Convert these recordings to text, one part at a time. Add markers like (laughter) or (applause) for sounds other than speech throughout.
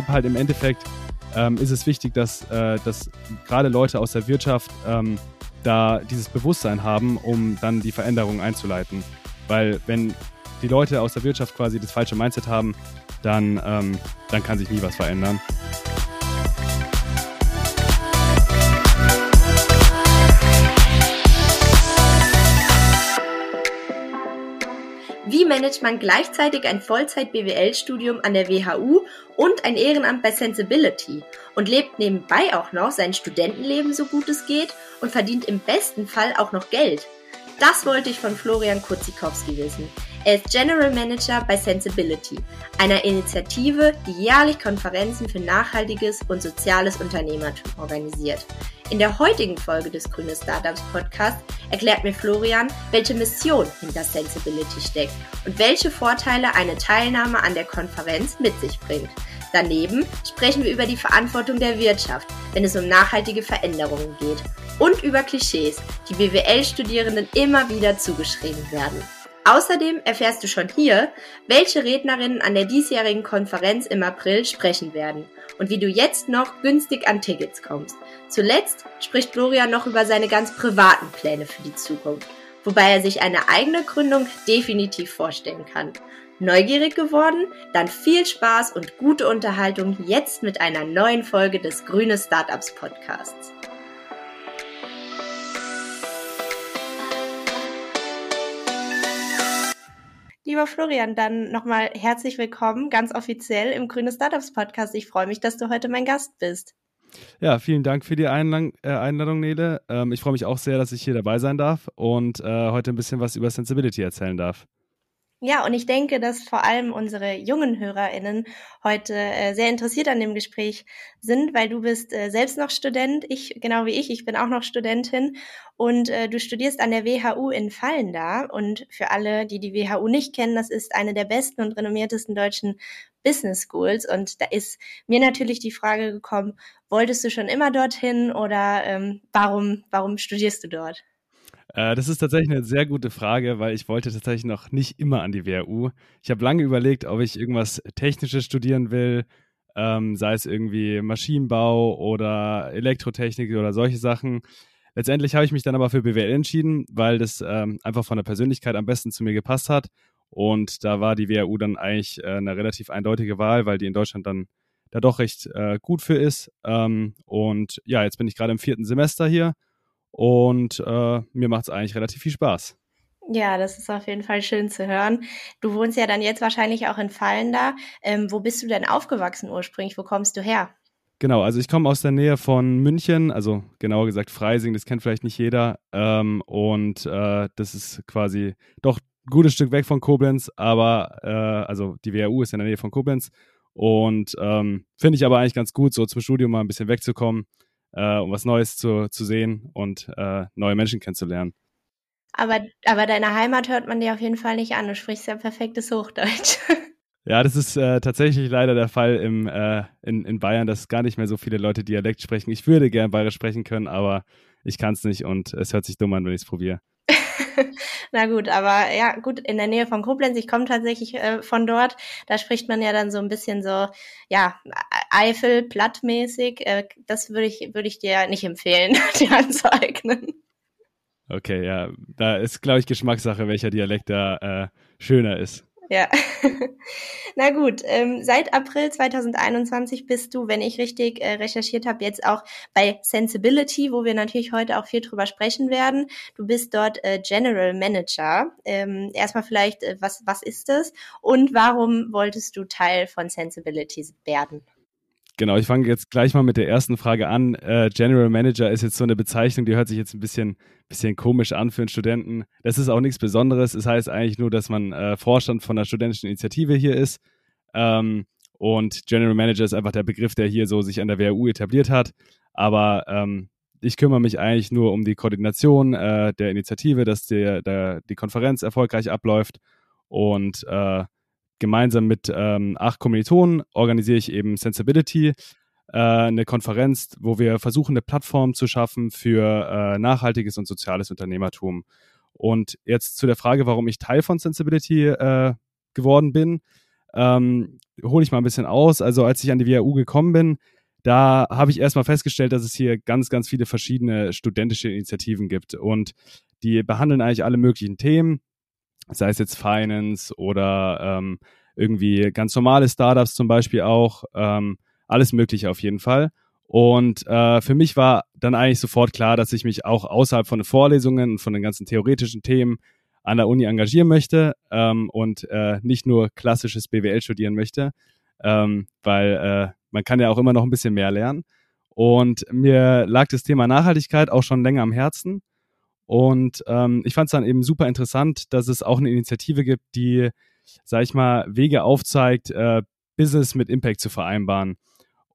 glaube halt im Endeffekt ähm, ist es wichtig, dass, äh, dass gerade Leute aus der Wirtschaft ähm, da dieses Bewusstsein haben, um dann die Veränderungen einzuleiten. Weil wenn die Leute aus der Wirtschaft quasi das falsche Mindset haben, dann, ähm, dann kann sich nie was verändern. Managt man gleichzeitig ein Vollzeit-BWL-Studium an der WHU und ein Ehrenamt bei Sensibility und lebt nebenbei auch noch sein Studentenleben so gut es geht und verdient im besten Fall auch noch Geld? Das wollte ich von Florian Kurzikowski wissen. Er ist General Manager bei Sensibility, einer Initiative, die jährlich Konferenzen für nachhaltiges und soziales Unternehmertum organisiert. In der heutigen Folge des Grüne Startups Podcast erklärt mir Florian, welche Mission hinter Sensibility steckt und welche Vorteile eine Teilnahme an der Konferenz mit sich bringt. Daneben sprechen wir über die Verantwortung der Wirtschaft, wenn es um nachhaltige Veränderungen geht und über Klischees, die BWL-Studierenden immer wieder zugeschrieben werden. Außerdem erfährst du schon hier, welche Rednerinnen an der diesjährigen Konferenz im April sprechen werden und wie du jetzt noch günstig an Tickets kommst. Zuletzt spricht Florian noch über seine ganz privaten Pläne für die Zukunft, wobei er sich eine eigene Gründung definitiv vorstellen kann. Neugierig geworden? Dann viel Spaß und gute Unterhaltung jetzt mit einer neuen Folge des Grüne Startups Podcasts. Lieber Florian, dann nochmal herzlich willkommen, ganz offiziell im Grüne Startups Podcast. Ich freue mich, dass du heute mein Gast bist. Ja, vielen Dank für die Einladung, äh, Einladung Nele. Ähm, ich freue mich auch sehr, dass ich hier dabei sein darf und äh, heute ein bisschen was über Sensibility erzählen darf. Ja, und ich denke, dass vor allem unsere jungen HörerInnen heute äh, sehr interessiert an dem Gespräch sind, weil du bist äh, selbst noch Student, ich, genau wie ich, ich bin auch noch Studentin und äh, du studierst an der WHU in Fallenda. Und für alle, die die WHU nicht kennen, das ist eine der besten und renommiertesten deutschen Business Schools. Und da ist mir natürlich die Frage gekommen, wolltest du schon immer dorthin oder ähm, warum, warum studierst du dort? Äh, das ist tatsächlich eine sehr gute Frage, weil ich wollte tatsächlich noch nicht immer an die WHU. Ich habe lange überlegt, ob ich irgendwas Technisches studieren will, ähm, sei es irgendwie Maschinenbau oder Elektrotechnik oder solche Sachen. Letztendlich habe ich mich dann aber für BWL entschieden, weil das ähm, einfach von der Persönlichkeit am besten zu mir gepasst hat. Und da war die WHU dann eigentlich äh, eine relativ eindeutige Wahl, weil die in Deutschland dann da doch recht äh, gut für ist. Ähm, und ja, jetzt bin ich gerade im vierten Semester hier und äh, mir macht es eigentlich relativ viel Spaß. Ja, das ist auf jeden Fall schön zu hören. Du wohnst ja dann jetzt wahrscheinlich auch in Fallenda. Ähm, wo bist du denn aufgewachsen ursprünglich? Wo kommst du her? Genau, also ich komme aus der Nähe von München, also genauer gesagt Freising, das kennt vielleicht nicht jeder. Ähm, und äh, das ist quasi doch ein gutes Stück weg von Koblenz, aber äh, also die WHU ist in der Nähe von Koblenz. Und ähm, finde ich aber eigentlich ganz gut, so zum Studium mal ein bisschen wegzukommen äh, um was Neues zu, zu sehen und äh, neue Menschen kennenzulernen. Aber, aber deine Heimat hört man dir auf jeden Fall nicht an. Du sprichst ja perfektes Hochdeutsch. (laughs) Ja, das ist äh, tatsächlich leider der Fall im, äh, in, in Bayern, dass gar nicht mehr so viele Leute Dialekt sprechen. Ich würde gern Bayerisch sprechen können, aber ich kann es nicht und es hört sich dumm an, wenn ich es probiere. (laughs) Na gut, aber ja, gut, in der Nähe von Koblenz, ich komme tatsächlich äh, von dort, da spricht man ja dann so ein bisschen so, ja, Eifel, plattmäßig. Äh, das würde ich, würde ich dir nicht empfehlen, (laughs) dir anzueignen. Okay, ja, da ist, glaube ich, Geschmackssache, welcher Dialekt da äh, schöner ist. Ja. (laughs) Na gut, ähm, seit April 2021 bist du, wenn ich richtig äh, recherchiert habe, jetzt auch bei Sensibility, wo wir natürlich heute auch viel drüber sprechen werden. Du bist dort äh, General Manager. Ähm, erstmal vielleicht, äh, was, was ist das und warum wolltest du Teil von Sensibility werden? Genau, ich fange jetzt gleich mal mit der ersten Frage an. Äh, General Manager ist jetzt so eine Bezeichnung, die hört sich jetzt ein bisschen, bisschen komisch an für einen Studenten. Das ist auch nichts Besonderes. Es heißt eigentlich nur, dass man äh, Vorstand von einer studentischen Initiative hier ist. Ähm, und General Manager ist einfach der Begriff, der hier so sich an der WHU etabliert hat. Aber ähm, ich kümmere mich eigentlich nur um die Koordination äh, der Initiative, dass der, der, die Konferenz erfolgreich abläuft und äh, gemeinsam mit ähm, acht Kommilitonen organisiere ich eben Sensibility, äh, eine Konferenz, wo wir versuchen, eine Plattform zu schaffen für äh, nachhaltiges und soziales Unternehmertum. Und jetzt zu der Frage, warum ich Teil von Sensibility äh, geworden bin. Ähm, hole ich mal ein bisschen aus. Also als ich an die WHU gekommen bin, da habe ich erstmal festgestellt, dass es hier ganz, ganz viele verschiedene studentische Initiativen gibt. Und die behandeln eigentlich alle möglichen Themen, sei es jetzt Finance oder ähm, irgendwie ganz normale Startups zum Beispiel auch. Ähm, alles Mögliche auf jeden Fall. Und äh, für mich war dann eigentlich sofort klar, dass ich mich auch außerhalb von den Vorlesungen und von den ganzen theoretischen Themen an der Uni engagieren möchte ähm, und äh, nicht nur klassisches BWL studieren möchte, ähm, weil äh, man kann ja auch immer noch ein bisschen mehr lernen. Und mir lag das Thema Nachhaltigkeit auch schon länger am Herzen. Und ähm, ich fand es dann eben super interessant, dass es auch eine Initiative gibt, die, sag ich mal, Wege aufzeigt, äh, Business mit Impact zu vereinbaren.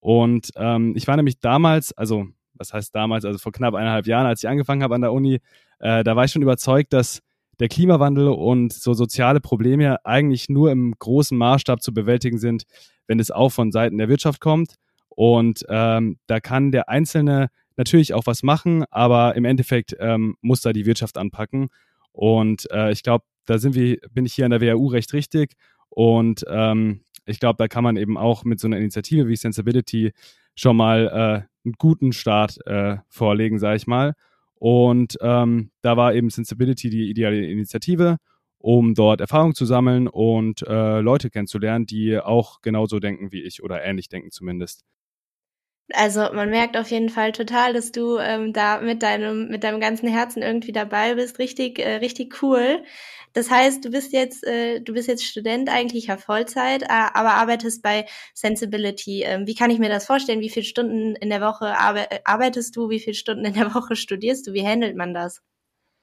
Und ähm, ich war nämlich damals, also was heißt damals, also vor knapp eineinhalb Jahren, als ich angefangen habe an der Uni, äh, da war ich schon überzeugt, dass der Klimawandel und so soziale Probleme eigentlich nur im großen Maßstab zu bewältigen sind, wenn es auch von Seiten der Wirtschaft kommt. Und ähm, da kann der Einzelne natürlich auch was machen, aber im Endeffekt ähm, muss da die Wirtschaft anpacken. Und äh, ich glaube, da sind wir, bin ich hier an der WHU recht richtig. Und ähm, ich glaube, da kann man eben auch mit so einer Initiative wie Sensibility schon mal äh, einen guten Start äh, vorlegen, sage ich mal. Und ähm, da war eben Sensibility die ideale Initiative, um dort Erfahrung zu sammeln und äh, Leute kennenzulernen, die auch genauso denken wie ich oder ähnlich denken zumindest. Also man merkt auf jeden Fall total, dass du ähm, da mit deinem mit deinem ganzen Herzen irgendwie dabei bist. Richtig, äh, richtig cool. Das heißt, du bist jetzt, äh, du bist jetzt Student eigentlich ja Vollzeit, äh, aber arbeitest bei Sensibility. Ähm, wie kann ich mir das vorstellen? Wie viele Stunden in der Woche arbe arbeitest du? Wie viele Stunden in der Woche studierst du? Wie handelt man das?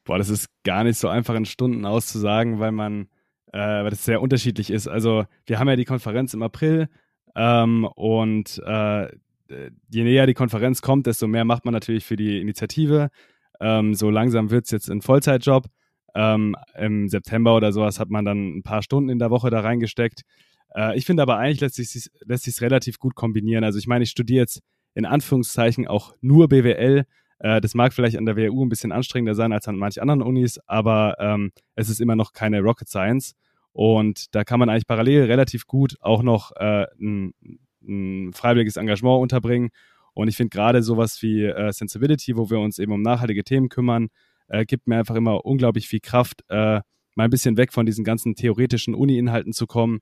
Boah, das ist gar nicht so einfach in Stunden auszusagen, weil man, äh, weil das sehr unterschiedlich ist. Also wir haben ja die Konferenz im April ähm, und äh, je näher die Konferenz kommt, desto mehr macht man natürlich für die Initiative. Ähm, so langsam wird es jetzt ein Vollzeitjob. Ähm, Im September oder sowas hat man dann ein paar Stunden in der Woche da reingesteckt. Äh, ich finde aber eigentlich lässt sich lässt sich relativ gut kombinieren. Also ich meine, ich studiere jetzt in Anführungszeichen auch nur BWL. Äh, das mag vielleicht an der WHU ein bisschen anstrengender sein als an manchen anderen Unis, aber ähm, es ist immer noch keine Rocket Science. Und da kann man eigentlich parallel relativ gut auch noch äh, ein, ein freiwilliges Engagement unterbringen. Und ich finde gerade sowas wie äh, Sensibility, wo wir uns eben um nachhaltige Themen kümmern, äh, gibt mir einfach immer unglaublich viel Kraft, äh, mal ein bisschen weg von diesen ganzen theoretischen Uni-Inhalten zu kommen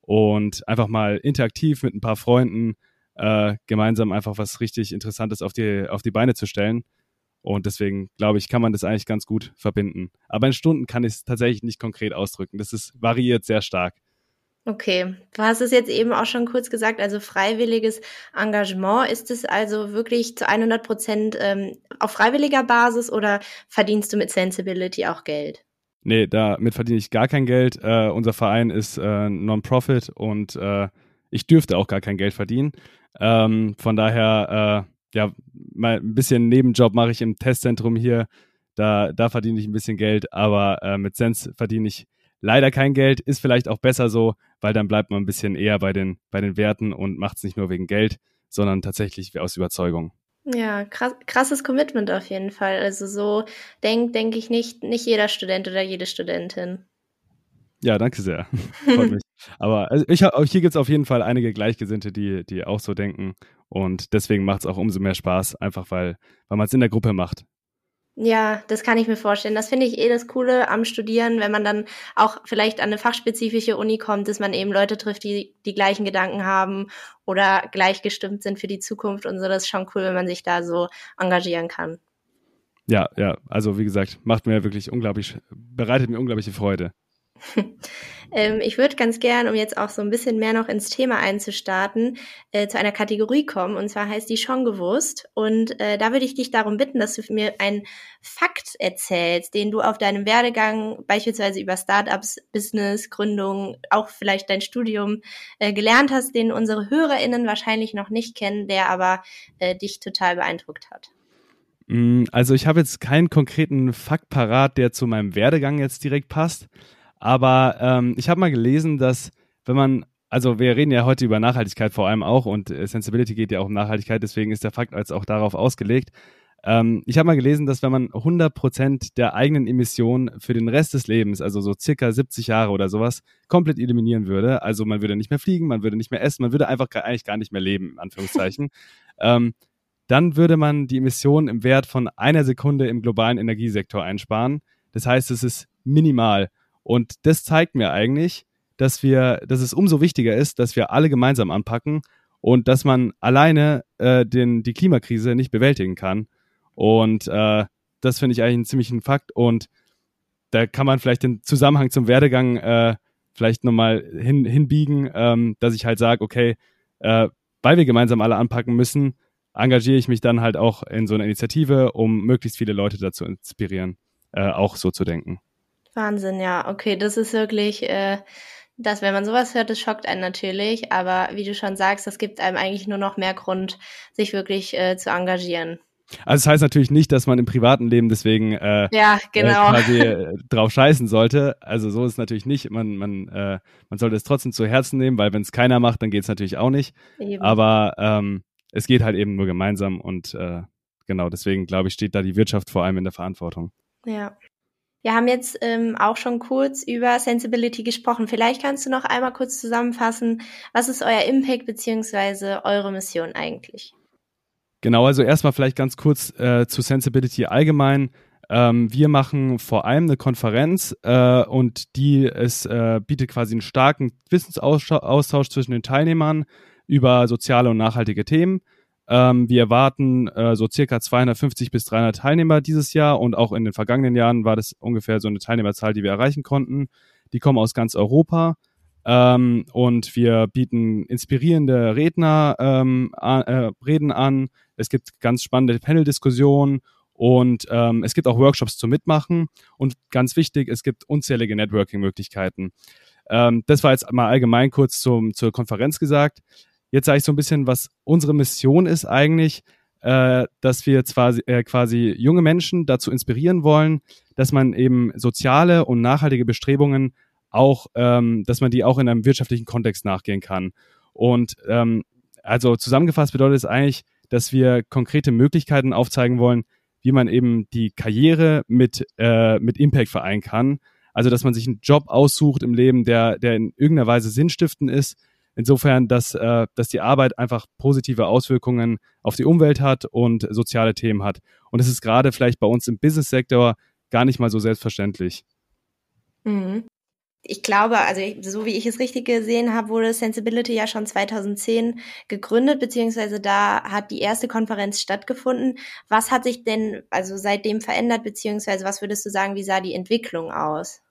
und einfach mal interaktiv mit ein paar Freunden äh, gemeinsam einfach was richtig Interessantes auf die, auf die Beine zu stellen. Und deswegen glaube ich, kann man das eigentlich ganz gut verbinden. Aber in Stunden kann ich es tatsächlich nicht konkret ausdrücken. Das ist variiert sehr stark. Okay, du hast es jetzt eben auch schon kurz gesagt, also freiwilliges Engagement. Ist es also wirklich zu 100 Prozent ähm, auf freiwilliger Basis oder verdienst du mit Sensibility auch Geld? Nee, damit verdiene ich gar kein Geld. Äh, unser Verein ist äh, Non-Profit und äh, ich dürfte auch gar kein Geld verdienen. Ähm, von daher, äh, ja, mal ein bisschen Nebenjob mache ich im Testzentrum hier. Da, da verdiene ich ein bisschen Geld, aber äh, mit Sens verdiene ich leider kein Geld, ist vielleicht auch besser so, weil dann bleibt man ein bisschen eher bei den, bei den Werten und macht es nicht nur wegen Geld, sondern tatsächlich aus Überzeugung. Ja, krass, krasses Commitment auf jeden Fall. Also so denkt, denke ich nicht, nicht jeder Student oder jede Studentin. Ja, danke sehr. (laughs) Freut mich. Aber also ich, hier gibt es auf jeden Fall einige Gleichgesinnte, die, die auch so denken. Und deswegen macht es auch umso mehr Spaß, einfach weil, weil man es in der Gruppe macht. Ja, das kann ich mir vorstellen. Das finde ich eh das Coole am Studieren, wenn man dann auch vielleicht an eine fachspezifische Uni kommt, dass man eben Leute trifft, die die gleichen Gedanken haben oder gleichgestimmt sind für die Zukunft und so. Das ist schon cool, wenn man sich da so engagieren kann. Ja, ja, also wie gesagt, macht mir wirklich unglaublich, bereitet mir unglaubliche Freude. (laughs) ähm, ich würde ganz gern, um jetzt auch so ein bisschen mehr noch ins Thema einzustarten, äh, zu einer Kategorie kommen. Und zwar heißt die schon gewusst. Und äh, da würde ich dich darum bitten, dass du mir einen Fakt erzählst, den du auf deinem Werdegang beispielsweise über Startups, Business, Gründung, auch vielleicht dein Studium äh, gelernt hast, den unsere HörerInnen wahrscheinlich noch nicht kennen, der aber äh, dich total beeindruckt hat. Mm, also ich habe jetzt keinen konkreten Fakt parat, der zu meinem Werdegang jetzt direkt passt. Aber ähm, ich habe mal gelesen, dass wenn man, also wir reden ja heute über Nachhaltigkeit vor allem auch und äh, Sensibility geht ja auch um Nachhaltigkeit, deswegen ist der Fakt als auch darauf ausgelegt. Ähm, ich habe mal gelesen, dass wenn man 100% der eigenen Emissionen für den Rest des Lebens, also so circa 70 Jahre oder sowas, komplett eliminieren würde, also man würde nicht mehr fliegen, man würde nicht mehr essen, man würde einfach eigentlich gar nicht mehr leben, in Anführungszeichen, (laughs) ähm, dann würde man die Emissionen im Wert von einer Sekunde im globalen Energiesektor einsparen. Das heißt, es ist minimal. Und das zeigt mir eigentlich, dass wir, dass es umso wichtiger ist, dass wir alle gemeinsam anpacken und dass man alleine äh, den, die Klimakrise nicht bewältigen kann. Und äh, das finde ich eigentlich einen ziemlichen Fakt. Und da kann man vielleicht den Zusammenhang zum Werdegang äh, vielleicht nochmal hin, hinbiegen, ähm, dass ich halt sage, okay, äh, weil wir gemeinsam alle anpacken müssen, engagiere ich mich dann halt auch in so einer Initiative, um möglichst viele Leute dazu inspirieren, äh, auch so zu denken. Wahnsinn, ja. Okay, das ist wirklich, äh, das, wenn man sowas hört, das schockt einen natürlich. Aber wie du schon sagst, das gibt einem eigentlich nur noch mehr Grund, sich wirklich äh, zu engagieren. Also das heißt natürlich nicht, dass man im privaten Leben deswegen äh, ja, genau. äh, quasi äh, drauf scheißen sollte. Also so ist es natürlich nicht. Man, man, äh, man sollte es trotzdem zu Herzen nehmen, weil wenn es keiner macht, dann geht es natürlich auch nicht. Eben. Aber ähm, es geht halt eben nur gemeinsam und äh, genau deswegen glaube ich, steht da die Wirtschaft vor allem in der Verantwortung. Ja. Wir haben jetzt ähm, auch schon kurz über Sensibility gesprochen. Vielleicht kannst du noch einmal kurz zusammenfassen, was ist euer Impact beziehungsweise eure Mission eigentlich? Genau, also erstmal vielleicht ganz kurz äh, zu Sensibility allgemein. Ähm, wir machen vor allem eine Konferenz äh, und die es äh, bietet quasi einen starken Wissensaustausch zwischen den Teilnehmern über soziale und nachhaltige Themen. Ähm, wir erwarten äh, so circa 250 bis 300 Teilnehmer dieses Jahr und auch in den vergangenen Jahren war das ungefähr so eine Teilnehmerzahl, die wir erreichen konnten. Die kommen aus ganz Europa. Ähm, und wir bieten inspirierende Redner ähm, äh, Reden an. Es gibt ganz spannende Panel-Diskussionen und ähm, es gibt auch Workshops zum Mitmachen. Und ganz wichtig, es gibt unzählige Networking-Möglichkeiten. Ähm, das war jetzt mal allgemein kurz zum, zur Konferenz gesagt. Jetzt sage ich so ein bisschen, was unsere Mission ist eigentlich, äh, dass wir zwar äh, quasi junge Menschen dazu inspirieren wollen, dass man eben soziale und nachhaltige Bestrebungen auch, ähm, dass man die auch in einem wirtschaftlichen Kontext nachgehen kann. Und ähm, also zusammengefasst bedeutet es eigentlich, dass wir konkrete Möglichkeiten aufzeigen wollen, wie man eben die Karriere mit, äh, mit Impact vereinen kann. Also, dass man sich einen Job aussucht im Leben, der, der in irgendeiner Weise sinnstiftend ist, Insofern, dass, äh, dass die Arbeit einfach positive Auswirkungen auf die Umwelt hat und soziale Themen hat. Und es ist gerade vielleicht bei uns im Business-Sektor gar nicht mal so selbstverständlich. Mhm. Ich glaube, also so wie ich es richtig gesehen habe, wurde Sensibility ja schon 2010 gegründet, beziehungsweise da hat die erste Konferenz stattgefunden. Was hat sich denn also seitdem verändert, beziehungsweise was würdest du sagen, wie sah die Entwicklung aus?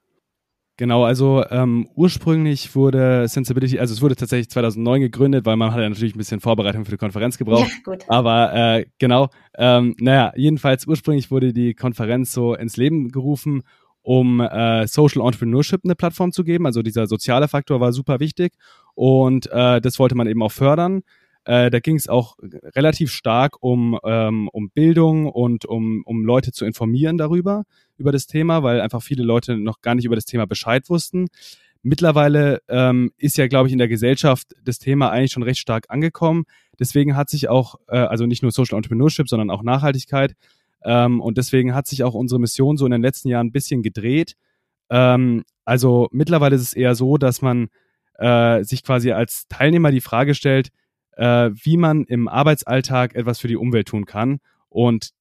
Genau, also ähm, ursprünglich wurde Sensibility, also es wurde tatsächlich 2009 gegründet, weil man hat ja natürlich ein bisschen Vorbereitung für die Konferenz gebraucht. Ja, gut. Aber äh, genau, ähm, naja, jedenfalls ursprünglich wurde die Konferenz so ins Leben gerufen, um äh, Social Entrepreneurship eine Plattform zu geben. Also dieser soziale Faktor war super wichtig und äh, das wollte man eben auch fördern. Äh, da ging es auch relativ stark um, ähm, um Bildung und um, um Leute zu informieren darüber, über das Thema, weil einfach viele Leute noch gar nicht über das Thema Bescheid wussten. Mittlerweile ähm, ist ja, glaube ich, in der Gesellschaft das Thema eigentlich schon recht stark angekommen. Deswegen hat sich auch, äh, also nicht nur Social Entrepreneurship, sondern auch Nachhaltigkeit. Ähm, und deswegen hat sich auch unsere Mission so in den letzten Jahren ein bisschen gedreht. Ähm, also mittlerweile ist es eher so, dass man äh, sich quasi als Teilnehmer die Frage stellt, äh, wie man im Arbeitsalltag etwas für die Umwelt tun kann. Und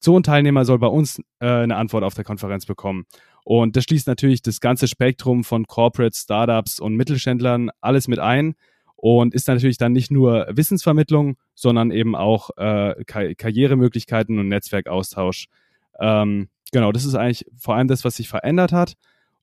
so ein Teilnehmer soll bei uns äh, eine Antwort auf der Konferenz bekommen. Und das schließt natürlich das ganze Spektrum von Corporate, Startups und Mittelständlern alles mit ein und ist natürlich dann nicht nur Wissensvermittlung, sondern eben auch äh, Kar Karrieremöglichkeiten und Netzwerkaustausch. Ähm, genau, das ist eigentlich vor allem das, was sich verändert hat.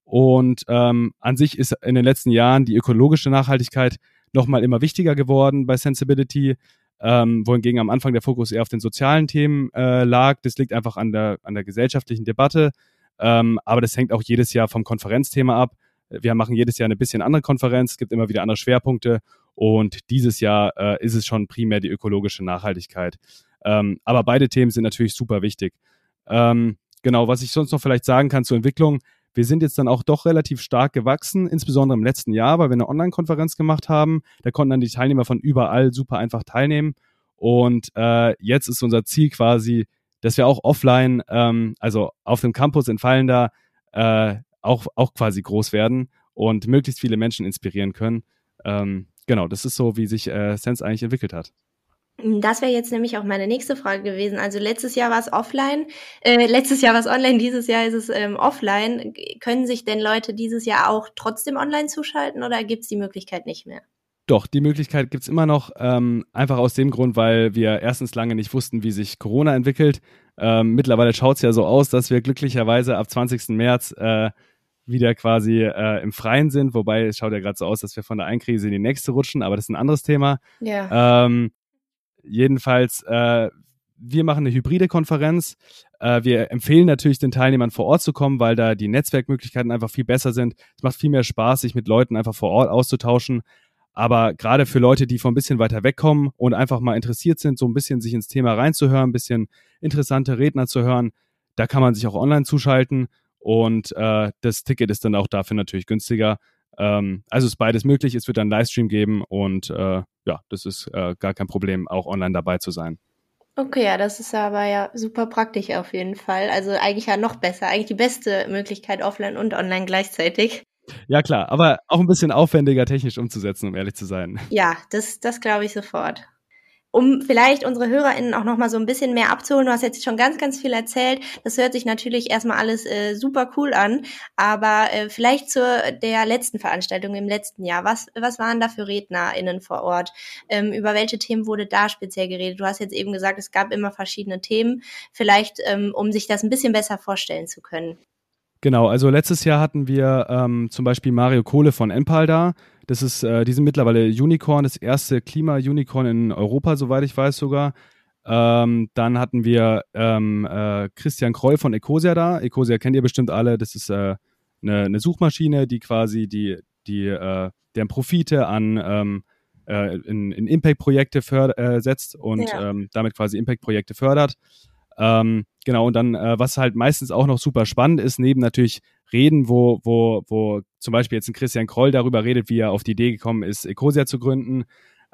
Und ähm, an sich ist in den letzten Jahren die ökologische Nachhaltigkeit nochmal immer wichtiger geworden bei Sensibility, ähm, wohingegen am Anfang der Fokus eher auf den sozialen Themen äh, lag. Das liegt einfach an der, an der gesellschaftlichen Debatte, ähm, aber das hängt auch jedes Jahr vom Konferenzthema ab. Wir machen jedes Jahr eine bisschen andere Konferenz, es gibt immer wieder andere Schwerpunkte und dieses Jahr äh, ist es schon primär die ökologische Nachhaltigkeit. Ähm, aber beide Themen sind natürlich super wichtig. Ähm, genau, was ich sonst noch vielleicht sagen kann zur Entwicklung, wir sind jetzt dann auch doch relativ stark gewachsen, insbesondere im letzten Jahr, weil wir eine Online-Konferenz gemacht haben. Da konnten dann die Teilnehmer von überall super einfach teilnehmen. Und äh, jetzt ist unser Ziel quasi, dass wir auch offline, ähm, also auf dem Campus in Fallender, äh, auch, auch quasi groß werden und möglichst viele Menschen inspirieren können. Ähm, genau, das ist so, wie sich äh, Sense eigentlich entwickelt hat. Das wäre jetzt nämlich auch meine nächste Frage gewesen. Also letztes Jahr war es offline, äh, letztes Jahr war es online, dieses Jahr ist es ähm, offline. Können sich denn Leute dieses Jahr auch trotzdem online zuschalten oder gibt es die Möglichkeit nicht mehr? Doch, die Möglichkeit gibt es immer noch, ähm, einfach aus dem Grund, weil wir erstens lange nicht wussten, wie sich Corona entwickelt. Ähm, mittlerweile schaut es ja so aus, dass wir glücklicherweise ab 20. März äh, wieder quasi äh, im Freien sind, wobei es schaut ja gerade so aus, dass wir von der einen Krise in die nächste rutschen, aber das ist ein anderes Thema. Ja. Ähm, jedenfalls, äh, wir machen eine hybride Konferenz. Äh, wir empfehlen natürlich den Teilnehmern vor Ort zu kommen, weil da die Netzwerkmöglichkeiten einfach viel besser sind. Es macht viel mehr Spaß, sich mit Leuten einfach vor Ort auszutauschen. Aber gerade für Leute, die von ein bisschen weiter wegkommen und einfach mal interessiert sind, so ein bisschen sich ins Thema reinzuhören, ein bisschen interessante Redner zu hören, da kann man sich auch online zuschalten und äh, das Ticket ist dann auch dafür natürlich günstiger. Ähm, also ist beides möglich. Es wird dann Livestream geben und äh, ja, das ist äh, gar kein Problem, auch online dabei zu sein. Okay, ja, das ist aber ja super praktisch auf jeden Fall. Also eigentlich ja noch besser, eigentlich die beste Möglichkeit offline und online gleichzeitig. Ja, klar, aber auch ein bisschen aufwendiger technisch umzusetzen, um ehrlich zu sein. Ja, das, das glaube ich sofort. Um vielleicht unsere HörerInnen auch nochmal so ein bisschen mehr abzuholen, du hast jetzt schon ganz, ganz viel erzählt. Das hört sich natürlich erstmal alles äh, super cool an, aber äh, vielleicht zur der letzten Veranstaltung im letzten Jahr. Was, was waren da für RednerInnen vor Ort? Ähm, über welche Themen wurde da speziell geredet? Du hast jetzt eben gesagt, es gab immer verschiedene Themen. Vielleicht, ähm, um sich das ein bisschen besser vorstellen zu können. Genau, also letztes Jahr hatten wir ähm, zum Beispiel Mario Kohle von Enpal da. Das ist, äh, die sind mittlerweile Unicorn, das erste Klima-Unicorn in Europa, soweit ich weiß sogar. Ähm, dann hatten wir ähm, äh, Christian Kroll von Ecosia da. Ecosia kennt ihr bestimmt alle. Das ist äh, eine, eine, Suchmaschine, die quasi die, die äh, deren Profite an ähm, äh, in, in Impact-Projekte äh, setzt und ja. Ähm, damit quasi Impact-Projekte fördert. Ähm, genau, und dann, was halt meistens auch noch super spannend ist, neben natürlich Reden, wo, wo, wo zum Beispiel jetzt ein Christian Kroll darüber redet, wie er auf die Idee gekommen ist, Ecosia zu gründen.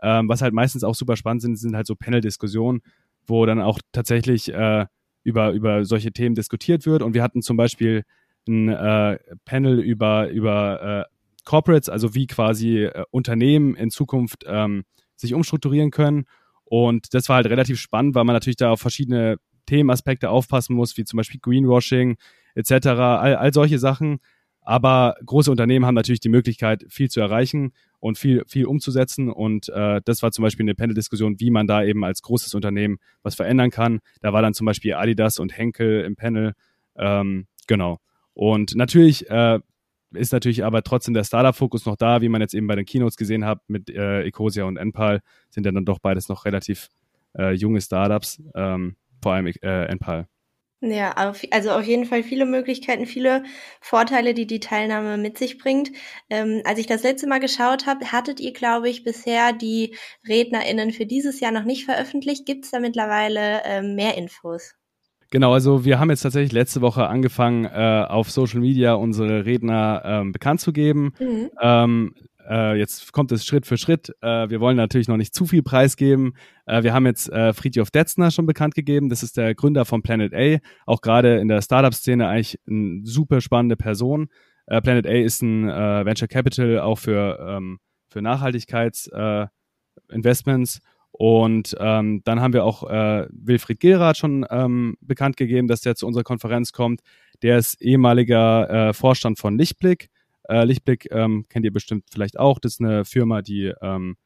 Ähm, was halt meistens auch super spannend sind, sind halt so Panel-Diskussionen, wo dann auch tatsächlich äh, über, über solche Themen diskutiert wird. Und wir hatten zum Beispiel ein äh, Panel über, über äh, Corporates, also wie quasi äh, Unternehmen in Zukunft ähm, sich umstrukturieren können. Und das war halt relativ spannend, weil man natürlich da auf verschiedene Themenaspekte aufpassen muss, wie zum Beispiel Greenwashing etc., all, all solche Sachen. Aber große Unternehmen haben natürlich die Möglichkeit, viel zu erreichen und viel, viel umzusetzen. Und äh, das war zum Beispiel eine Panel-Diskussion, wie man da eben als großes Unternehmen was verändern kann. Da war dann zum Beispiel Adidas und Henkel im Panel. Ähm, genau. Und natürlich äh, ist natürlich aber trotzdem der Startup-Fokus noch da, wie man jetzt eben bei den Keynotes gesehen hat mit äh, Ecosia und Enpal, sind ja dann doch beides noch relativ äh, junge Startups. Ähm, vor allem äh, Enpal. Ja, also auf jeden Fall viele Möglichkeiten, viele Vorteile, die die Teilnahme mit sich bringt. Ähm, als ich das letzte Mal geschaut habe, hattet ihr, glaube ich, bisher die RednerInnen für dieses Jahr noch nicht veröffentlicht. Gibt es da mittlerweile ähm, mehr Infos? Genau, also wir haben jetzt tatsächlich letzte Woche angefangen, äh, auf Social Media unsere Redner ähm, bekannt zu geben. Mhm. Ähm, äh, jetzt kommt es Schritt für Schritt. Äh, wir wollen natürlich noch nicht zu viel preisgeben. Äh, wir haben jetzt äh, Friedhof Detzner schon bekannt gegeben. Das ist der Gründer von Planet A. Auch gerade in der Startup-Szene eigentlich eine super spannende Person. Äh, Planet A ist ein äh, Venture Capital auch für, ähm, für Nachhaltigkeitsinvestments. Äh, und ähm, dann haben wir auch äh, Wilfried Gilrath schon ähm, bekannt gegeben, dass der zu unserer Konferenz kommt. Der ist ehemaliger äh, Vorstand von Lichtblick. Äh, Lichtblick ähm, kennt ihr bestimmt vielleicht auch. Das ist eine Firma, die, ähm,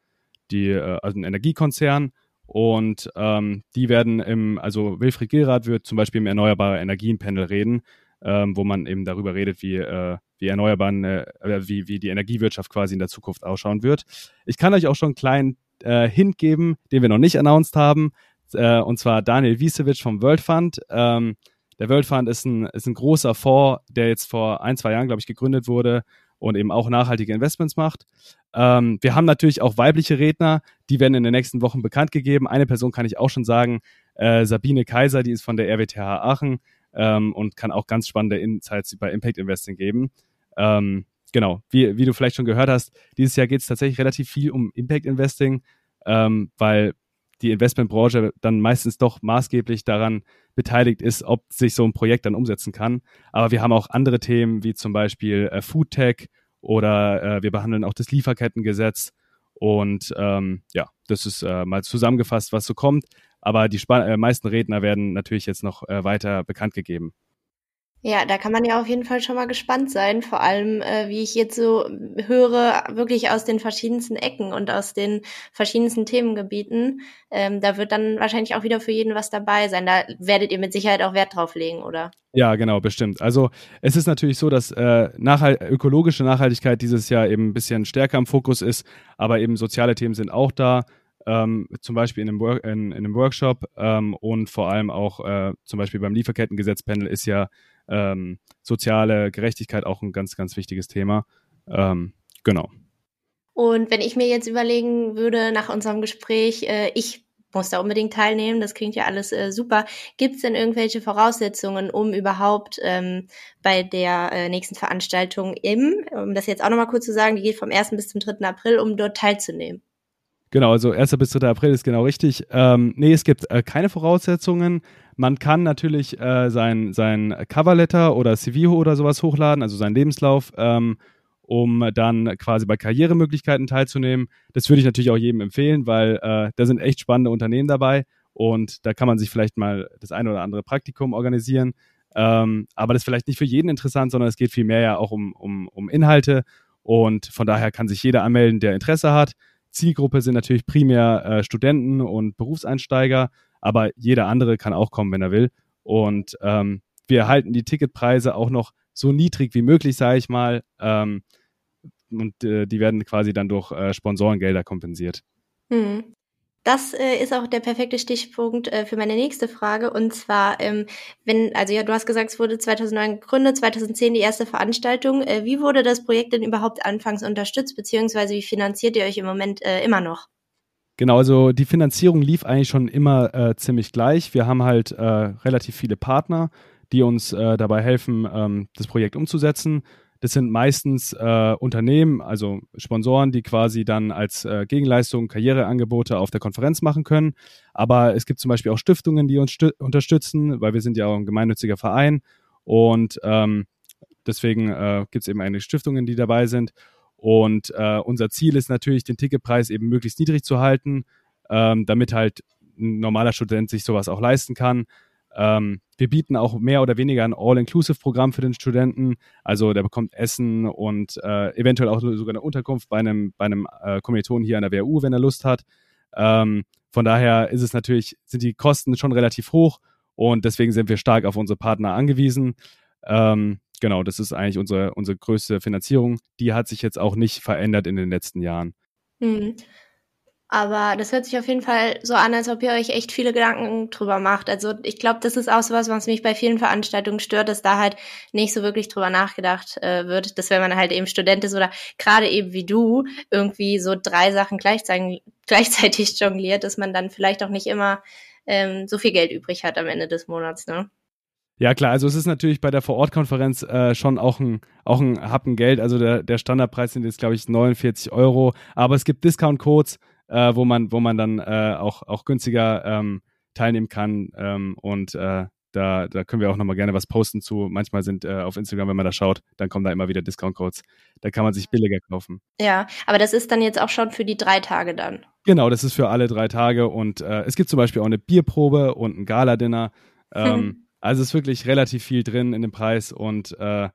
die äh, also ein Energiekonzern. Und ähm, die werden im, also Wilfried Gilrath wird zum Beispiel im Erneuerbare Energien-Panel reden, ähm, wo man eben darüber redet, wie, äh, wie erneuerbaren, äh, wie, wie die Energiewirtschaft quasi in der Zukunft ausschauen wird. Ich kann euch auch schon einen kleinen äh, Hint geben, den wir noch nicht announced haben, äh, und zwar Daniel Wiesewitsch vom World Fund. Ähm, der World Fund ist ein, ist ein großer Fonds, der jetzt vor ein, zwei Jahren, glaube ich, gegründet wurde und eben auch nachhaltige Investments macht. Ähm, wir haben natürlich auch weibliche Redner, die werden in den nächsten Wochen bekannt gegeben. Eine Person kann ich auch schon sagen, äh, Sabine Kaiser, die ist von der RWTH Aachen ähm, und kann auch ganz spannende Insights über Impact Investing geben. Ähm, genau, wie, wie du vielleicht schon gehört hast, dieses Jahr geht es tatsächlich relativ viel um Impact Investing, ähm, weil die Investmentbranche dann meistens doch maßgeblich daran beteiligt ist, ob sich so ein Projekt dann umsetzen kann. Aber wir haben auch andere Themen wie zum Beispiel äh, Foodtech oder äh, wir behandeln auch das Lieferkettengesetz. Und ähm, ja, das ist äh, mal zusammengefasst, was so kommt. Aber die Sp äh, meisten Redner werden natürlich jetzt noch äh, weiter bekannt gegeben. Ja, da kann man ja auf jeden Fall schon mal gespannt sein. Vor allem, äh, wie ich jetzt so höre, wirklich aus den verschiedensten Ecken und aus den verschiedensten Themengebieten. Ähm, da wird dann wahrscheinlich auch wieder für jeden was dabei sein. Da werdet ihr mit Sicherheit auch Wert drauf legen, oder? Ja, genau, bestimmt. Also es ist natürlich so, dass äh, nachhalt ökologische Nachhaltigkeit dieses Jahr eben ein bisschen stärker im Fokus ist, aber eben soziale Themen sind auch da. Ähm, zum Beispiel in einem, Work in, in einem Workshop ähm, und vor allem auch äh, zum Beispiel beim Lieferkettengesetzpanel ist ja ähm, soziale Gerechtigkeit auch ein ganz, ganz wichtiges Thema. Ähm, genau. Und wenn ich mir jetzt überlegen würde nach unserem Gespräch, äh, ich muss da unbedingt teilnehmen, das klingt ja alles äh, super. Gibt es denn irgendwelche Voraussetzungen, um überhaupt ähm, bei der äh, nächsten Veranstaltung im, um das jetzt auch nochmal kurz zu sagen, die geht vom 1. bis zum 3. April, um dort teilzunehmen? Genau, also 1. bis 3. April ist genau richtig. Ähm, nee, es gibt äh, keine Voraussetzungen. Man kann natürlich äh, sein, sein Coverletter oder CV oder sowas hochladen, also seinen Lebenslauf, ähm, um dann quasi bei Karrieremöglichkeiten teilzunehmen. Das würde ich natürlich auch jedem empfehlen, weil äh, da sind echt spannende Unternehmen dabei und da kann man sich vielleicht mal das eine oder andere Praktikum organisieren. Ähm, aber das ist vielleicht nicht für jeden interessant, sondern es geht vielmehr ja auch um, um, um Inhalte und von daher kann sich jeder anmelden, der Interesse hat. Zielgruppe sind natürlich primär äh, Studenten und Berufseinsteiger, aber jeder andere kann auch kommen, wenn er will. Und ähm, wir halten die Ticketpreise auch noch so niedrig wie möglich, sage ich mal. Ähm, und äh, die werden quasi dann durch äh, Sponsorengelder kompensiert. Hm. Das äh, ist auch der perfekte Stichpunkt äh, für meine nächste Frage. Und zwar, ähm, wenn, also ja, du hast gesagt, es wurde 2009 gegründet, 2010 die erste Veranstaltung. Äh, wie wurde das Projekt denn überhaupt anfangs unterstützt, beziehungsweise wie finanziert ihr euch im Moment äh, immer noch? Genau, also die Finanzierung lief eigentlich schon immer äh, ziemlich gleich. Wir haben halt äh, relativ viele Partner, die uns dabei helfen, ähm, das Projekt umzusetzen. Das sind meistens äh, Unternehmen, also Sponsoren, die quasi dann als äh, Gegenleistung Karriereangebote auf der Konferenz machen können. Aber es gibt zum Beispiel auch Stiftungen, die uns unterstützen, weil wir sind ja auch ein gemeinnütziger Verein. Und ähm, deswegen äh, gibt es eben einige Stiftungen, die dabei sind. Und äh, unser Ziel ist natürlich, den Ticketpreis eben möglichst niedrig zu halten, ähm, damit halt ein normaler Student sich sowas auch leisten kann. Ähm, wir bieten auch mehr oder weniger ein All-Inclusive-Programm für den Studenten. Also der bekommt Essen und äh, eventuell auch sogar eine Unterkunft bei einem, bei einem äh, Kommiliton hier an der WU, wenn er Lust hat. Ähm, von daher ist es natürlich, sind die Kosten schon relativ hoch und deswegen sind wir stark auf unsere Partner angewiesen. Ähm, genau, das ist eigentlich unsere, unsere größte Finanzierung. Die hat sich jetzt auch nicht verändert in den letzten Jahren. Mhm. Aber das hört sich auf jeden Fall so an, als ob ihr euch echt viele Gedanken drüber macht. Also ich glaube, das ist auch so was, was mich bei vielen Veranstaltungen stört, dass da halt nicht so wirklich drüber nachgedacht äh, wird, dass wenn man halt eben Student ist oder gerade eben wie du irgendwie so drei Sachen gleichzeitig, (laughs) gleichzeitig jongliert, dass man dann vielleicht auch nicht immer ähm, so viel Geld übrig hat am Ende des Monats. Ne? Ja, klar, also es ist natürlich bei der Vorortkonferenz äh, schon auch ein, auch ein Happen Geld. Also der, der Standardpreis sind jetzt, glaube ich, 49 Euro. Aber es gibt Discount-Codes äh, wo man, wo man dann äh, auch, auch günstiger ähm, teilnehmen kann. Ähm, und äh, da, da können wir auch nochmal gerne was posten zu. Manchmal sind äh, auf Instagram, wenn man da schaut, dann kommen da immer wieder Discount-Codes. Da kann man sich billiger kaufen. Ja, aber das ist dann jetzt auch schon für die drei Tage dann. Genau, das ist für alle drei Tage. Und äh, es gibt zum Beispiel auch eine Bierprobe und ein Gala-Dinner. (laughs) Ähm, also es ist wirklich relativ viel drin in dem Preis und äh,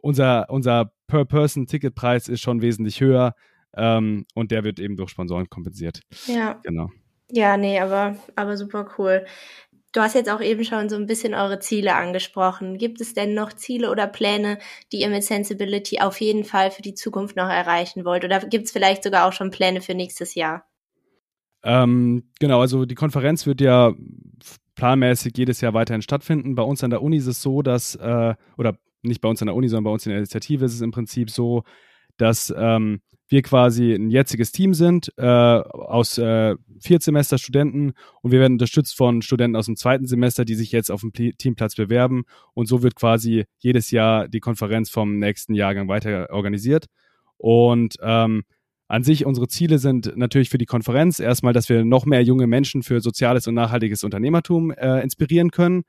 unser, unser Per-Person-Ticketpreis ist schon wesentlich höher. Ähm, und der wird eben durch Sponsoren kompensiert. Ja. Genau. Ja, nee, aber, aber super cool. Du hast jetzt auch eben schon so ein bisschen eure Ziele angesprochen. Gibt es denn noch Ziele oder Pläne, die ihr mit Sensibility auf jeden Fall für die Zukunft noch erreichen wollt? Oder gibt es vielleicht sogar auch schon Pläne für nächstes Jahr? Ähm, genau, also die Konferenz wird ja planmäßig jedes Jahr weiterhin stattfinden. Bei uns an der Uni ist es so, dass, äh, oder nicht bei uns an der Uni, sondern bei uns in der Initiative ist es im Prinzip so, dass ähm, wir quasi ein jetziges Team sind äh, aus äh, Viertsemester Studenten und wir werden unterstützt von Studenten aus dem zweiten Semester, die sich jetzt auf dem Teamplatz bewerben. Und so wird quasi jedes Jahr die Konferenz vom nächsten Jahrgang weiter organisiert. Und ähm, an sich, unsere Ziele sind natürlich für die Konferenz erstmal, dass wir noch mehr junge Menschen für soziales und nachhaltiges Unternehmertum äh, inspirieren können.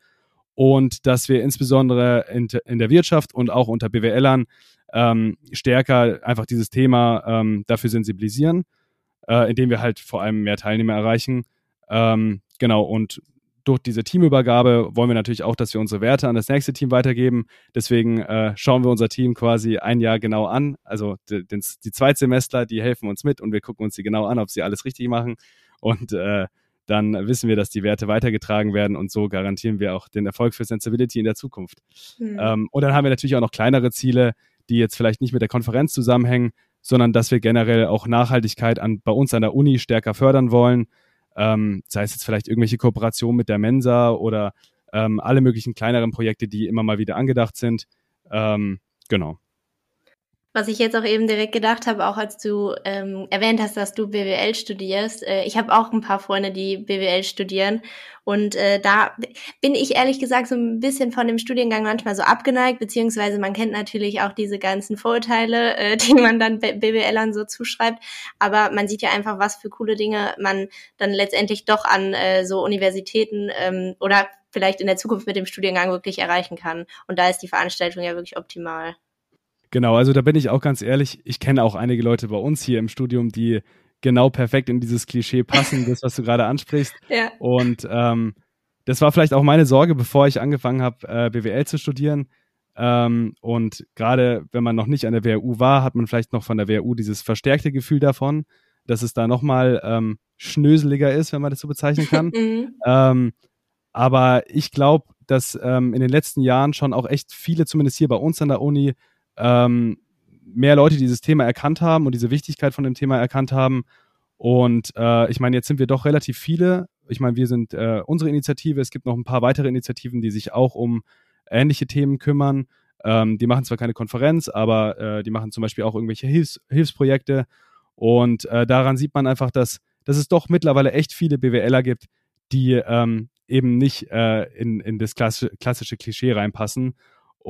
Und dass wir insbesondere in, in der Wirtschaft und auch unter BWLern ähm, stärker einfach dieses Thema ähm, dafür sensibilisieren, äh, indem wir halt vor allem mehr Teilnehmer erreichen. Ähm, genau, und durch diese Teamübergabe wollen wir natürlich auch, dass wir unsere Werte an das nächste Team weitergeben. Deswegen äh, schauen wir unser Team quasi ein Jahr genau an. Also die, die Zweitsemestler, die helfen uns mit und wir gucken uns die genau an, ob sie alles richtig machen. Und äh, dann wissen wir, dass die Werte weitergetragen werden und so garantieren wir auch den Erfolg für Sensibility in der Zukunft. Mhm. Ähm, und dann haben wir natürlich auch noch kleinere Ziele, die jetzt vielleicht nicht mit der Konferenz zusammenhängen, sondern dass wir generell auch Nachhaltigkeit an, bei uns an der Uni stärker fördern wollen ähm, sei es jetzt vielleicht irgendwelche Kooperationen mit der Mensa oder ähm, alle möglichen kleineren Projekte, die immer mal wieder angedacht sind. Ähm, genau. Was ich jetzt auch eben direkt gedacht habe, auch als du ähm, erwähnt hast, dass du BWL studierst. Äh, ich habe auch ein paar Freunde, die BWL studieren. Und äh, da bin ich ehrlich gesagt so ein bisschen von dem Studiengang manchmal so abgeneigt, beziehungsweise man kennt natürlich auch diese ganzen Vorurteile, äh, (laughs) die man dann BWLern so zuschreibt. Aber man sieht ja einfach, was für coole Dinge man dann letztendlich doch an äh, so Universitäten ähm, oder vielleicht in der Zukunft mit dem Studiengang wirklich erreichen kann. Und da ist die Veranstaltung ja wirklich optimal. Genau, also da bin ich auch ganz ehrlich, ich kenne auch einige Leute bei uns hier im Studium, die genau perfekt in dieses Klischee passen, das, was du gerade ansprichst. (laughs) Ja. Und ähm, das war vielleicht auch meine Sorge, bevor ich angefangen habe, äh, BWL zu studieren. Ähm, und gerade wenn man noch nicht an der WHU war, hat man vielleicht noch von der WHU dieses verstärkte Gefühl davon, dass es da nochmal ähm, schnöseliger ist, wenn man das so bezeichnen kann. (laughs) Mhm. ähm, aber ich glaube, dass ähm, in den letzten Jahren schon auch echt viele, zumindest hier bei uns an der Uni, ähm, mehr Leute dieses Thema erkannt haben und diese Wichtigkeit von dem Thema erkannt haben. Und äh, ich meine, jetzt sind wir doch relativ viele. Ich meine, wir sind äh, unsere Initiative. Es gibt noch ein paar weitere Initiativen, die sich auch um ähnliche Themen kümmern. Ähm, die machen zwar keine Konferenz, aber äh, die machen zum Beispiel auch irgendwelche Hilfs Hilfsprojekte. Und äh, daran sieht man einfach, dass, dass es doch mittlerweile echt viele BWLer gibt, die ähm, eben nicht äh, in, in das klassische, klassische Klischee reinpassen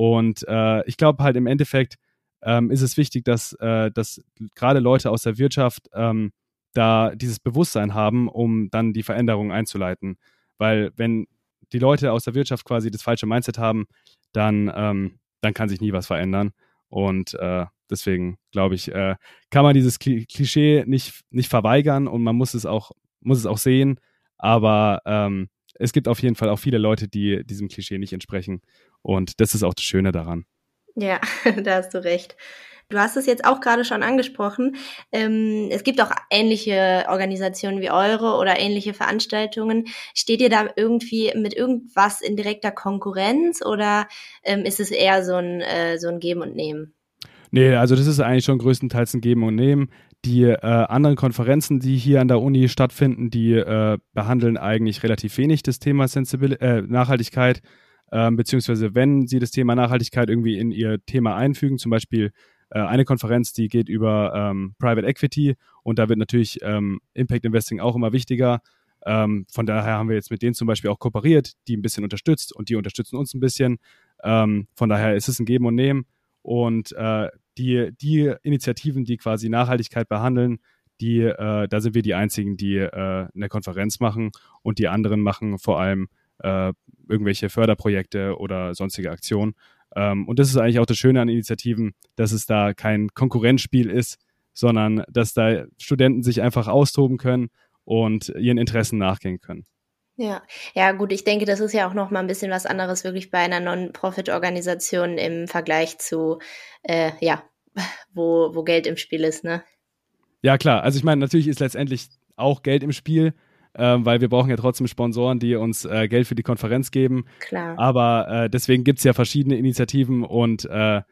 und äh, ich glaube halt im Endeffekt ähm, ist es wichtig, dass, äh, dass gerade Leute aus der Wirtschaft ähm, da dieses Bewusstsein haben, um dann die Veränderungen einzuleiten. Weil wenn die Leute aus der Wirtschaft quasi das falsche Mindset haben, dann, ähm, dann kann sich nie was verändern. Und äh, deswegen glaube ich, äh, kann man dieses Klischee nicht, nicht verweigern und man muss es auch, muss es auch sehen. Aber ähm, es gibt auf jeden Fall auch viele Leute, die diesem Klischee nicht entsprechen. Und das ist auch das Schöne daran. Ja, (laughs) da hast du recht. Du hast es jetzt auch gerade schon angesprochen. Ähm, es gibt auch ähnliche Organisationen wie eure oder ähnliche Veranstaltungen. Steht ihr da irgendwie mit irgendwas in direkter Konkurrenz oder ähm, ist es eher so ein, äh, so ein Geben und Nehmen? Nee, also das ist eigentlich schon größtenteils ein Geben und Nehmen. Die äh, anderen Konferenzen, die hier an der Uni stattfinden, die äh, behandeln eigentlich relativ wenig das Thema Sensibil äh, Nachhaltigkeit ähm, beziehungsweise wenn sie das Thema Nachhaltigkeit irgendwie in ihr Thema einfügen, zum Beispiel äh, eine Konferenz, die geht über ähm, Private Equity und da wird natürlich ähm, Impact Investing auch immer wichtiger. Ähm, von daher haben wir jetzt mit denen zum Beispiel auch kooperiert, die ein bisschen unterstützt und die unterstützen uns ein bisschen. Ähm, von daher ist es ein Geben und Nehmen und äh, die, die Initiativen, die quasi Nachhaltigkeit behandeln, die, äh, da sind wir die einzigen, die äh, eine Konferenz machen und die anderen machen vor allem äh, irgendwelche Förderprojekte oder sonstige Aktionen. Ähm, und das ist eigentlich auch das Schöne an Initiativen, dass es da kein Konkurrenzspiel ist, sondern dass da Studenten sich einfach austoben können und ihren Interessen nachgehen können. Ja, ja, gut, ich denke, das ist ja auch noch mal ein bisschen was anderes wirklich bei einer Non-Profit-Organisation im Vergleich zu, äh, ja, (laughs) wo, wo Geld im Spiel ist, ne? Ja, klar. Also ich meine, natürlich ist letztendlich auch Geld im Spiel, ähm, weil wir brauchen ja trotzdem Sponsoren, die uns äh, Geld für die Konferenz geben. Klar. Aber äh, deswegen gibt es ja verschiedene Initiativen und äh,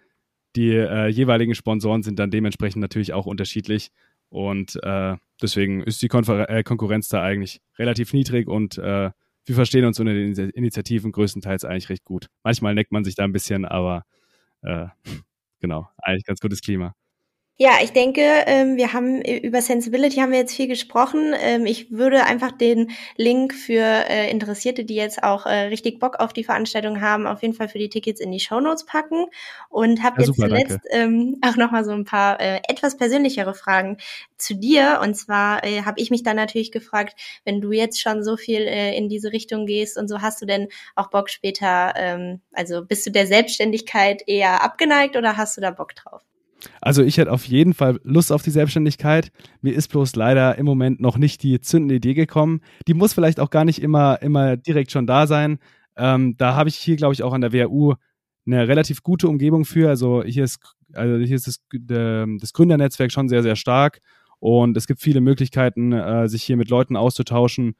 die äh, jeweiligen Sponsoren sind dann dementsprechend natürlich auch unterschiedlich. Und äh, deswegen ist die Konfer äh, Konkurrenz da eigentlich relativ niedrig und wir verstehen uns unter den Initiativen größtenteils eigentlich recht gut. Manchmal neckt man sich da ein bisschen, aber genau, eigentlich ganz gutes Klima. Ja, ich denke, ähm, wir haben äh, über Sensibility haben wir jetzt viel gesprochen. Ähm, ich würde einfach den Link für äh, Interessierte, die jetzt auch äh, richtig Bock auf die Veranstaltung haben, auf jeden Fall für die Tickets in die Show Notes packen und habe ja, jetzt super, zuletzt ähm, (laughs) auch noch mal so ein paar etwas persönlichere Fragen zu dir. Und zwar habe ich mich dann natürlich gefragt, wenn du jetzt schon so viel in diese Richtung gehst und so, hast du denn auch Bock später? Also bist du der Selbstständigkeit eher abgeneigt oder hast du da Bock drauf? Also ich hätte auf jeden Fall Lust auf die Selbstständigkeit. Mir ist bloß leider im Moment noch nicht die zündende Idee gekommen. Die muss vielleicht auch gar nicht immer, immer direkt schon da sein. Ähm, da habe ich hier, glaube ich, auch an der WHU eine relativ gute Umgebung für. Also hier ist, also hier ist das, das Gründernetzwerk schon sehr, sehr stark und es gibt viele Möglichkeiten, äh, sich hier mit Leuten auszutauschen,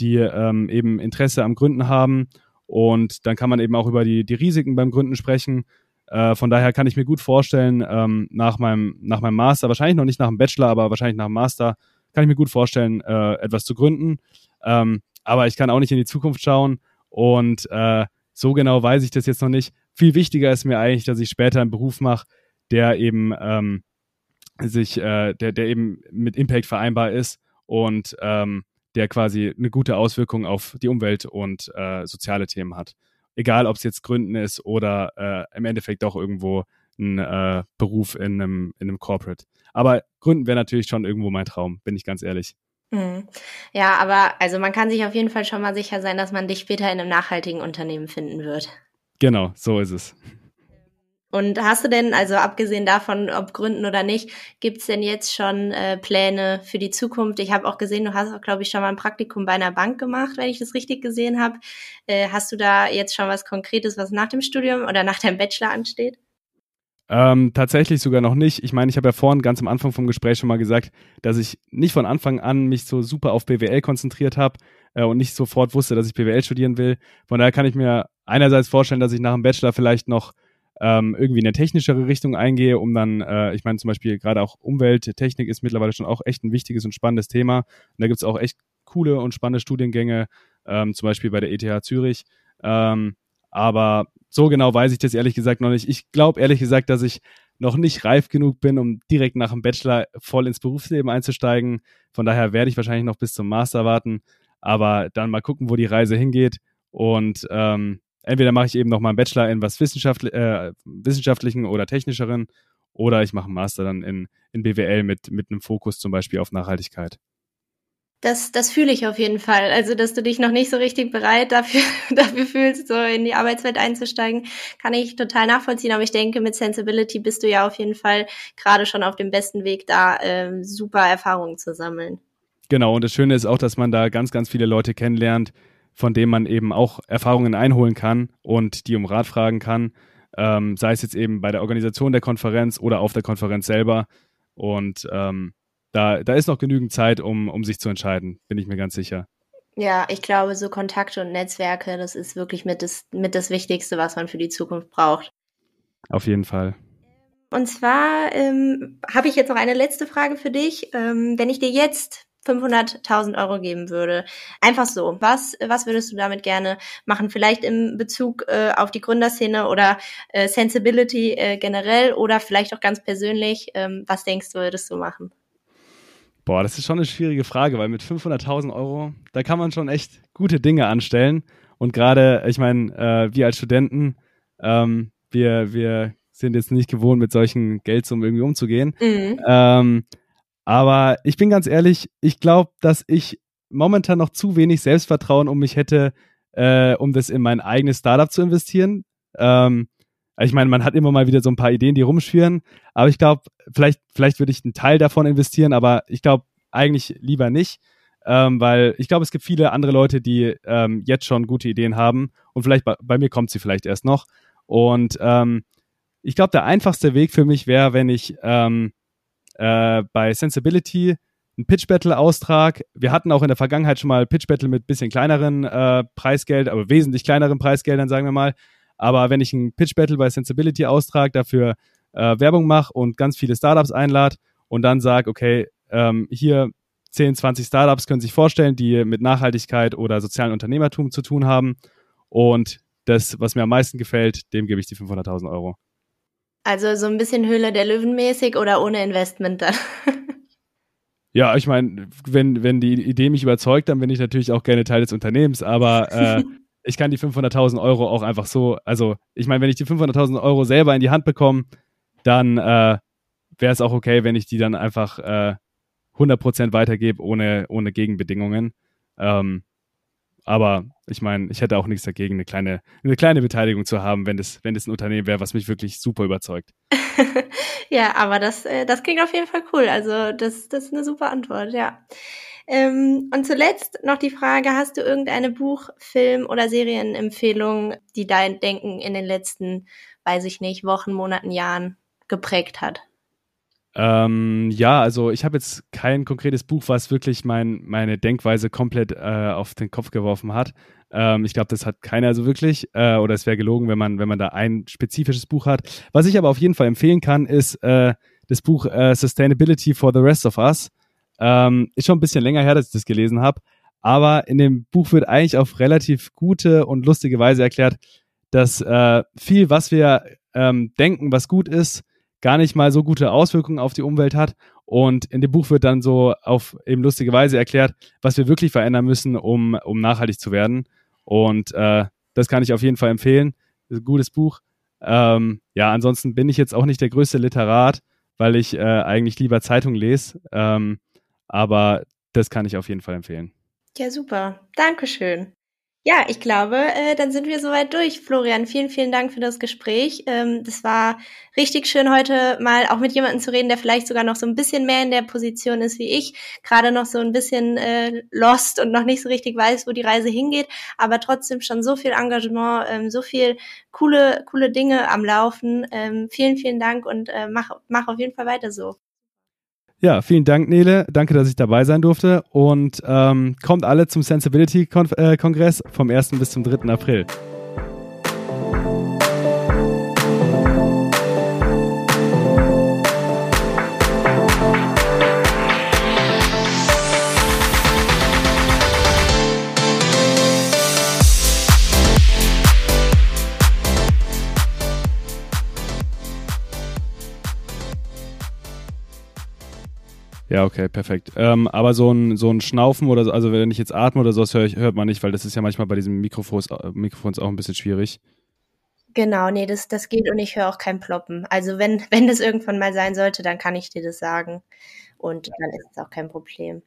die ähm, eben Interesse am Gründen haben. Und dann kann man eben auch über die, die Risiken beim Gründen sprechen. Äh, von daher kann ich mir gut vorstellen, ähm, nach, meinem, nach meinem Master, wahrscheinlich noch nicht nach dem Bachelor, aber wahrscheinlich nach dem Master, kann ich mir gut vorstellen, äh, etwas zu gründen. Ähm, aber ich kann auch nicht in die Zukunft schauen und äh, so genau weiß ich das jetzt noch nicht. Viel wichtiger ist mir eigentlich, dass ich später einen Beruf mache, der eben ähm, sich, äh, der, der eben mit Impact vereinbar ist und ähm, der quasi eine gute Auswirkung auf die Umwelt und äh, soziale Themen hat egal ob es jetzt Gründen ist oder äh, im Endeffekt auch irgendwo ein äh, Beruf in einem, in einem Corporate. Aber Gründen wäre natürlich schon irgendwo mein Traum, bin ich ganz ehrlich. Mhm. Ja, aber also man kann sich auf jeden Fall schon mal sicher sein, dass man dich später in einem nachhaltigen Unternehmen finden wird. Genau, so ist es. Und hast du denn, also abgesehen davon, ob Gründen oder nicht, gibt's denn jetzt schon äh, Pläne für die Zukunft? Ich habe auch gesehen, du hast auch, glaube ich, schon mal ein Praktikum bei einer Bank gemacht, wenn ich das richtig gesehen habe. Äh, hast du da jetzt schon was Konkretes, was nach dem Studium oder nach deinem Bachelor ansteht? Ähm, tatsächlich sogar noch nicht. Ich meine, ich habe ja vorhin ganz am Anfang vom Gespräch schon mal gesagt, dass ich nicht von Anfang an mich so super auf BWL konzentriert habe äh, und nicht sofort wusste, dass ich BWL studieren will. Von daher kann ich mir einerseits vorstellen, dass ich nach dem Bachelor vielleicht noch ähm, irgendwie in eine technischere Richtung eingehe, um dann, äh, ich meine zum Beispiel gerade auch Umwelttechnik ist mittlerweile schon auch echt ein wichtiges und spannendes Thema. Und da gibt es auch echt coole und spannende Studiengänge, ähm, zum Beispiel bei der ETH Zürich. Ähm, aber so genau weiß ich das ehrlich gesagt noch nicht. Ich glaube ehrlich gesagt, dass ich noch nicht reif genug bin, um direkt nach dem Bachelor voll ins Berufsleben einzusteigen. Von daher werde ich wahrscheinlich noch bis zum Master warten, aber dann mal gucken, wo die Reise hingeht. Und ähm, entweder mache ich eben noch mal einen Bachelor in was Wissenschaftli äh, wissenschaftlichen oder technischeren oder ich mache einen Master dann in, in BWL mit, mit einem Fokus zum Beispiel auf Nachhaltigkeit. Das, das fühle ich auf jeden Fall. Also, dass du dich noch nicht so richtig bereit dafür, (laughs) dafür fühlst, so in die Arbeitswelt einzusteigen, kann ich total nachvollziehen. Aber ich denke, mit Sensibility bist du ja auf jeden Fall gerade schon auf dem besten Weg, da ähm, super Erfahrungen zu sammeln. Genau, und das Schöne ist auch, dass man da ganz, ganz viele Leute kennenlernt, von dem man eben auch Erfahrungen einholen kann und die um Rat fragen kann, ähm, sei es jetzt eben bei der Organisation der Konferenz oder auf der Konferenz selber. Und ähm, da, da ist noch genügend Zeit, um, um sich zu entscheiden, bin ich mir ganz sicher. Ja, ich glaube, so Kontakte und Netzwerke, das ist wirklich mit das, mit das Wichtigste, was man für die Zukunft braucht. Auf jeden Fall. Und zwar ähm, habe ich jetzt noch eine letzte Frage für dich. Ähm, wenn ich dir jetzt 500.000 Euro geben würde. Einfach so. Was, was würdest du damit gerne machen? Vielleicht im Bezug äh, auf die Gründerszene oder äh, Sensibility äh, generell oder vielleicht auch ganz persönlich. Ähm, was denkst du, würdest du machen? Boah, das ist schon eine schwierige Frage, weil mit 500.000 Euro, da kann man schon echt gute Dinge anstellen. Und gerade, ich meine, äh, wir als Studenten, ähm, wir, wir sind jetzt nicht gewohnt, mit solchen Geldsummen irgendwie umzugehen. Mhm. Ähm, aber ich bin ganz ehrlich, ich glaube, dass ich momentan noch zu wenig Selbstvertrauen um mich hätte, äh, um das in mein eigenes Startup zu investieren. Ähm, ich meine, man hat immer mal wieder so ein paar Ideen, die rumschwirren, aber ich glaube, vielleicht, vielleicht würde ich einen Teil davon investieren, aber ich glaube eigentlich lieber nicht, ähm, weil ich glaube, es gibt viele andere Leute, die ähm, jetzt schon gute Ideen haben und vielleicht bei, bei mir kommt sie vielleicht erst noch. Und ähm, ich glaube, der einfachste Weg für mich wäre, wenn ich ähm, äh, bei Sensibility ein Pitch Battle Austrag. Wir hatten auch in der Vergangenheit schon mal Pitch Battle mit bisschen kleineren äh, Preisgeld, aber wesentlich kleineren Preisgeldern, sagen wir mal. Aber wenn ich ein Pitch Battle bei Sensibility austrag, dafür äh, Werbung mache und ganz viele Startups einlade und dann sage, okay, ähm, hier 10, 20 Startups können sich vorstellen, die mit Nachhaltigkeit oder sozialen Unternehmertum zu tun haben. Und das, was mir am meisten gefällt, dem gebe ich die 500.000 Euro. Also so ein bisschen Höhle der Löwen mäßig oder ohne Investment dann? (laughs) Ja, ich meine, wenn, wenn die Idee mich überzeugt, dann bin ich natürlich auch gerne Teil des Unternehmens, aber äh, (laughs) ich kann die 500.000 Euro auch einfach so, also ich meine, wenn ich die 500.000 Euro selber in die Hand bekomme, dann äh, wäre es auch okay, wenn ich die dann einfach äh, 100% weitergebe, ohne, ohne Gegenbedingungen. Ähm, aber ich meine, ich hätte auch nichts dagegen, eine kleine, eine kleine Beteiligung zu haben, wenn das, wenn das ein Unternehmen wäre, was mich wirklich super überzeugt. (laughs) ja, aber das, äh, das klingt auf jeden Fall cool. Also das, das ist eine super Antwort, ja. Ähm, und zuletzt noch die Frage, hast du irgendeine Buch-, Film- oder Serienempfehlung, die dein Denken in den letzten, weiß ich nicht, Wochen, Monaten, Jahren geprägt hat? Ähm, ja, also ich habe jetzt kein konkretes Buch, was wirklich mein, meine Denkweise komplett äh, auf den Kopf geworfen hat. Ähm, ich glaube, das hat keiner so wirklich. Äh, oder es wäre gelogen, wenn man, wenn man da ein spezifisches Buch hat. Was ich aber auf jeden Fall empfehlen kann, ist äh, das Buch äh, Sustainability for the Rest of Us. Ähm, ist schon ein bisschen länger her, dass ich das gelesen habe. Aber in dem Buch wird eigentlich auf relativ gute und lustige Weise erklärt, dass äh, viel, was wir ähm, denken, was gut ist, gar nicht mal so gute Auswirkungen auf die Umwelt hat. Und in dem Buch wird dann so auf eben lustige Weise erklärt, was wir wirklich verändern müssen, um, um nachhaltig zu werden. Und äh, das kann ich auf jeden Fall empfehlen. Ist ein gutes Buch. Ähm, ja, ansonsten bin ich jetzt auch nicht der größte Literat, weil ich äh, eigentlich lieber Zeitung lese. Ähm, aber das kann ich auf jeden Fall empfehlen. Ja, super. Dankeschön. Ja, ich glaube, äh, dann sind wir soweit durch. Florian, vielen, vielen Dank für das Gespräch. Ähm, das war richtig schön, heute mal auch mit jemandem zu reden, der vielleicht sogar noch so ein bisschen mehr in der Position ist wie ich, gerade noch so ein bisschen äh, lost und noch nicht so richtig weiß, wo die Reise hingeht, aber trotzdem schon so viel Engagement, ähm, so viel coole, coole Dinge am Laufen. Ähm, vielen, vielen Dank und äh, mach, mach auf jeden Fall weiter so. Ja, vielen Dank, Nele. Danke, dass ich dabei sein durfte. Und ähm, kommt alle zum Sensibility-Kongress vom 1. bis zum 3. April. Ja, okay, perfekt. Ähm, aber so ein, so ein Schnaufen oder so, also wenn ich jetzt atme oder sowas, hör ich, hört man nicht, weil das ist ja manchmal bei diesen Mikrofons, äh, Mikrofons auch ein bisschen schwierig. Genau, nee, das, das geht und ich höre auch kein Ploppen. Also wenn, (laughs) wenn das irgendwann mal sein sollte, dann kann ich dir das sagen. Und dann ist es auch kein Problem.